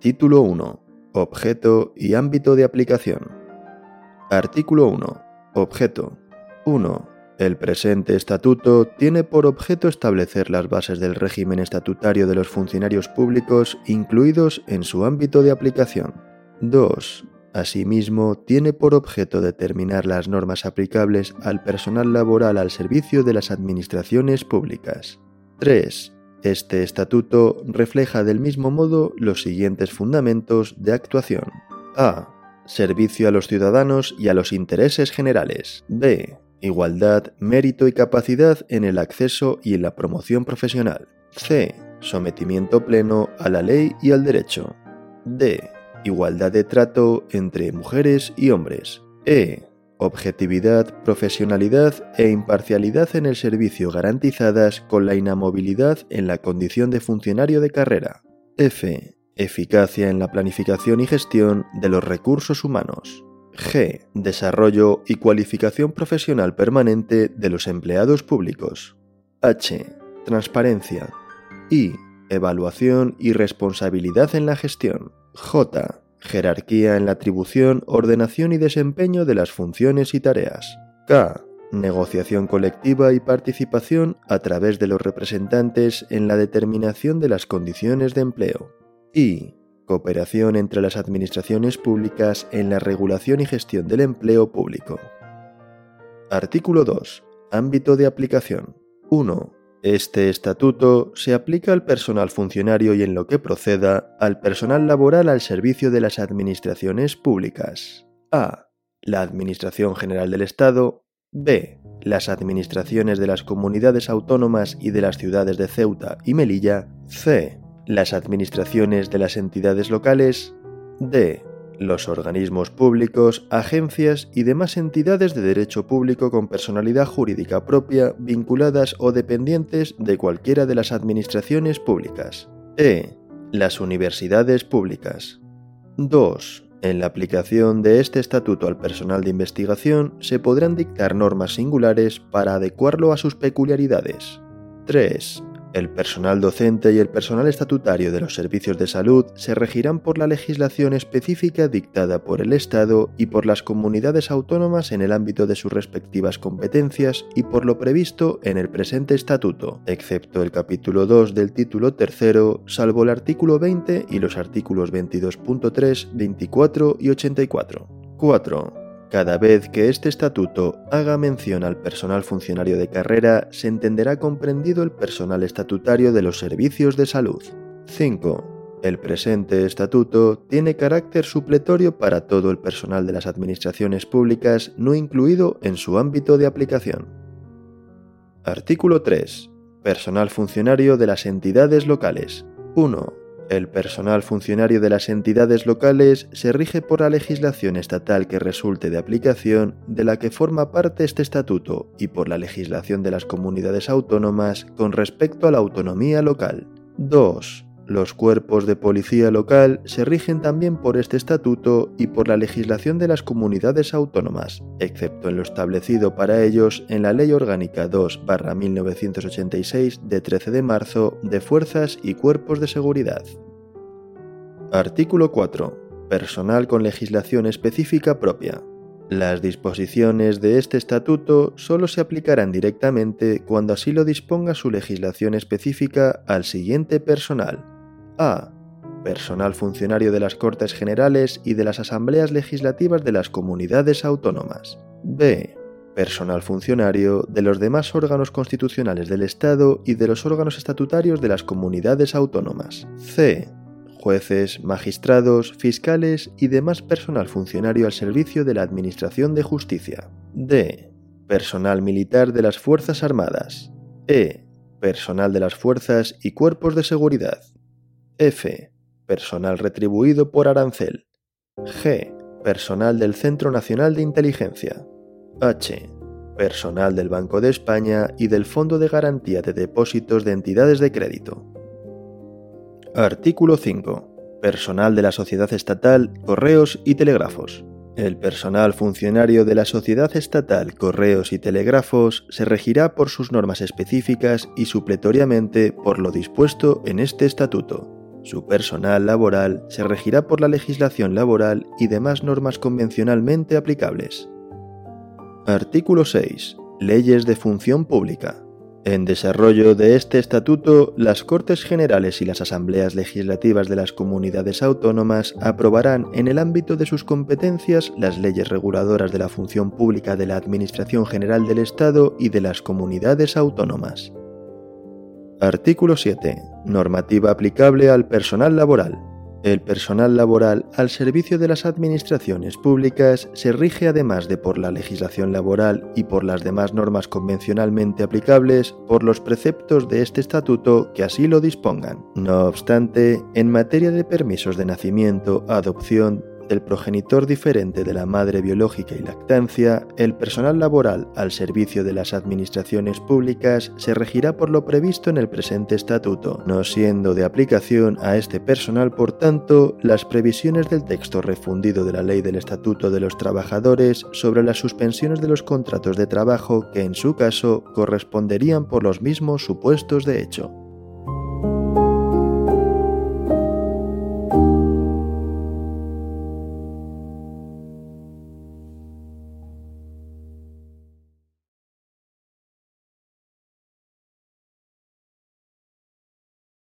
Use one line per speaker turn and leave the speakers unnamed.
Título 1. Objeto y ámbito de aplicación. Artículo 1. Objeto. 1. El presente estatuto tiene por objeto establecer las bases del régimen estatutario de los funcionarios públicos incluidos en su ámbito de aplicación. 2. Asimismo, tiene por objeto determinar las normas aplicables al personal laboral al servicio de las administraciones públicas. 3. Este estatuto refleja del mismo modo los siguientes fundamentos de actuación. A. Servicio a los ciudadanos y a los intereses generales. B. Igualdad, mérito y capacidad en el acceso y en la promoción profesional. C. Sometimiento pleno a la ley y al derecho. D igualdad de trato entre mujeres y hombres. E. Objetividad, profesionalidad e imparcialidad en el servicio garantizadas con la inamovilidad en la condición de funcionario de carrera. F. Eficacia en la planificación y gestión de los recursos humanos. G. Desarrollo y cualificación profesional permanente de los empleados públicos. H. Transparencia. I. Evaluación y responsabilidad en la gestión. J. Jerarquía en la atribución, ordenación y desempeño de las funciones y tareas. K. Negociación colectiva y participación a través de los representantes en la determinación de las condiciones de empleo. I. Cooperación entre las administraciones públicas en la regulación y gestión del empleo público. Artículo 2. Ámbito de aplicación. 1. Este estatuto se aplica al personal funcionario y en lo que proceda al personal laboral al servicio de las administraciones públicas. A. La Administración General del Estado. B. Las administraciones de las comunidades autónomas y de las ciudades de Ceuta y Melilla. C. Las administraciones de las entidades locales. D los organismos públicos, agencias y demás entidades de derecho público con personalidad jurídica propia vinculadas o dependientes de cualquiera de las administraciones públicas. E. Las universidades públicas. 2. En la aplicación de este estatuto al personal de investigación se podrán dictar normas singulares para adecuarlo a sus peculiaridades. 3. El personal docente y el personal estatutario de los servicios de salud se regirán por la legislación específica dictada por el Estado y por las comunidades autónomas en el ámbito de sus respectivas competencias y por lo previsto en el presente estatuto, excepto el capítulo 2 del título 3, salvo el artículo 20 y los artículos 22.3, 24 y 84. 4. Cada vez que este estatuto haga mención al personal funcionario de carrera, se entenderá comprendido el personal estatutario de los servicios de salud. 5. El presente estatuto tiene carácter supletorio para todo el personal de las administraciones públicas no incluido en su ámbito de aplicación. Artículo 3. Personal funcionario de las entidades locales. 1. El personal funcionario de las entidades locales se rige por la legislación estatal que resulte de aplicación de la que forma parte este estatuto y por la legislación de las comunidades autónomas con respecto a la autonomía local. 2. Los cuerpos de policía local se rigen también por este estatuto y por la legislación de las comunidades autónomas, excepto en lo establecido para ellos en la Ley Orgánica 2-1986 de 13 de marzo de Fuerzas y Cuerpos de Seguridad. Artículo 4. Personal con legislación específica propia. Las disposiciones de este estatuto solo se aplicarán directamente cuando así lo disponga su legislación específica al siguiente personal a. Personal funcionario de las Cortes Generales y de las Asambleas Legislativas de las Comunidades Autónomas. B. Personal funcionario de los demás órganos constitucionales del Estado y de los órganos estatutarios de las comunidades autónomas. C. Jueces, magistrados, fiscales y demás personal funcionario al servicio de la Administración de Justicia. D. Personal militar de las Fuerzas Armadas. E. Personal de las Fuerzas y Cuerpos de Seguridad. F. Personal retribuido por arancel. G. Personal del Centro Nacional de Inteligencia. H. Personal del Banco de España y del Fondo de Garantía de Depósitos de Entidades de Crédito. Artículo 5. Personal de la Sociedad Estatal, Correos y Telégrafos. El personal funcionario de la Sociedad Estatal Correos y Telégrafos se regirá por sus normas específicas y supletoriamente por lo dispuesto en este estatuto. Su personal laboral se regirá por la legislación laboral y demás normas convencionalmente aplicables. Artículo 6. Leyes de función pública. En desarrollo de este estatuto, las Cortes Generales y las Asambleas Legislativas de las comunidades autónomas aprobarán en el ámbito de sus competencias las leyes reguladoras de la función pública de la Administración General del Estado y de las comunidades autónomas. Artículo 7. Normativa aplicable al personal laboral. El personal laboral al servicio de las administraciones públicas se rige además de por la legislación laboral y por las demás normas convencionalmente aplicables por los preceptos de este estatuto que así lo dispongan. No obstante, en materia de permisos de nacimiento, adopción, el progenitor diferente de la madre biológica y lactancia, el personal laboral al servicio de las administraciones públicas se regirá por lo previsto en el presente estatuto, no siendo de aplicación a este personal, por tanto, las previsiones del texto refundido de la Ley del Estatuto de los Trabajadores sobre las suspensiones de los contratos de trabajo que en su caso corresponderían por los mismos supuestos de hecho.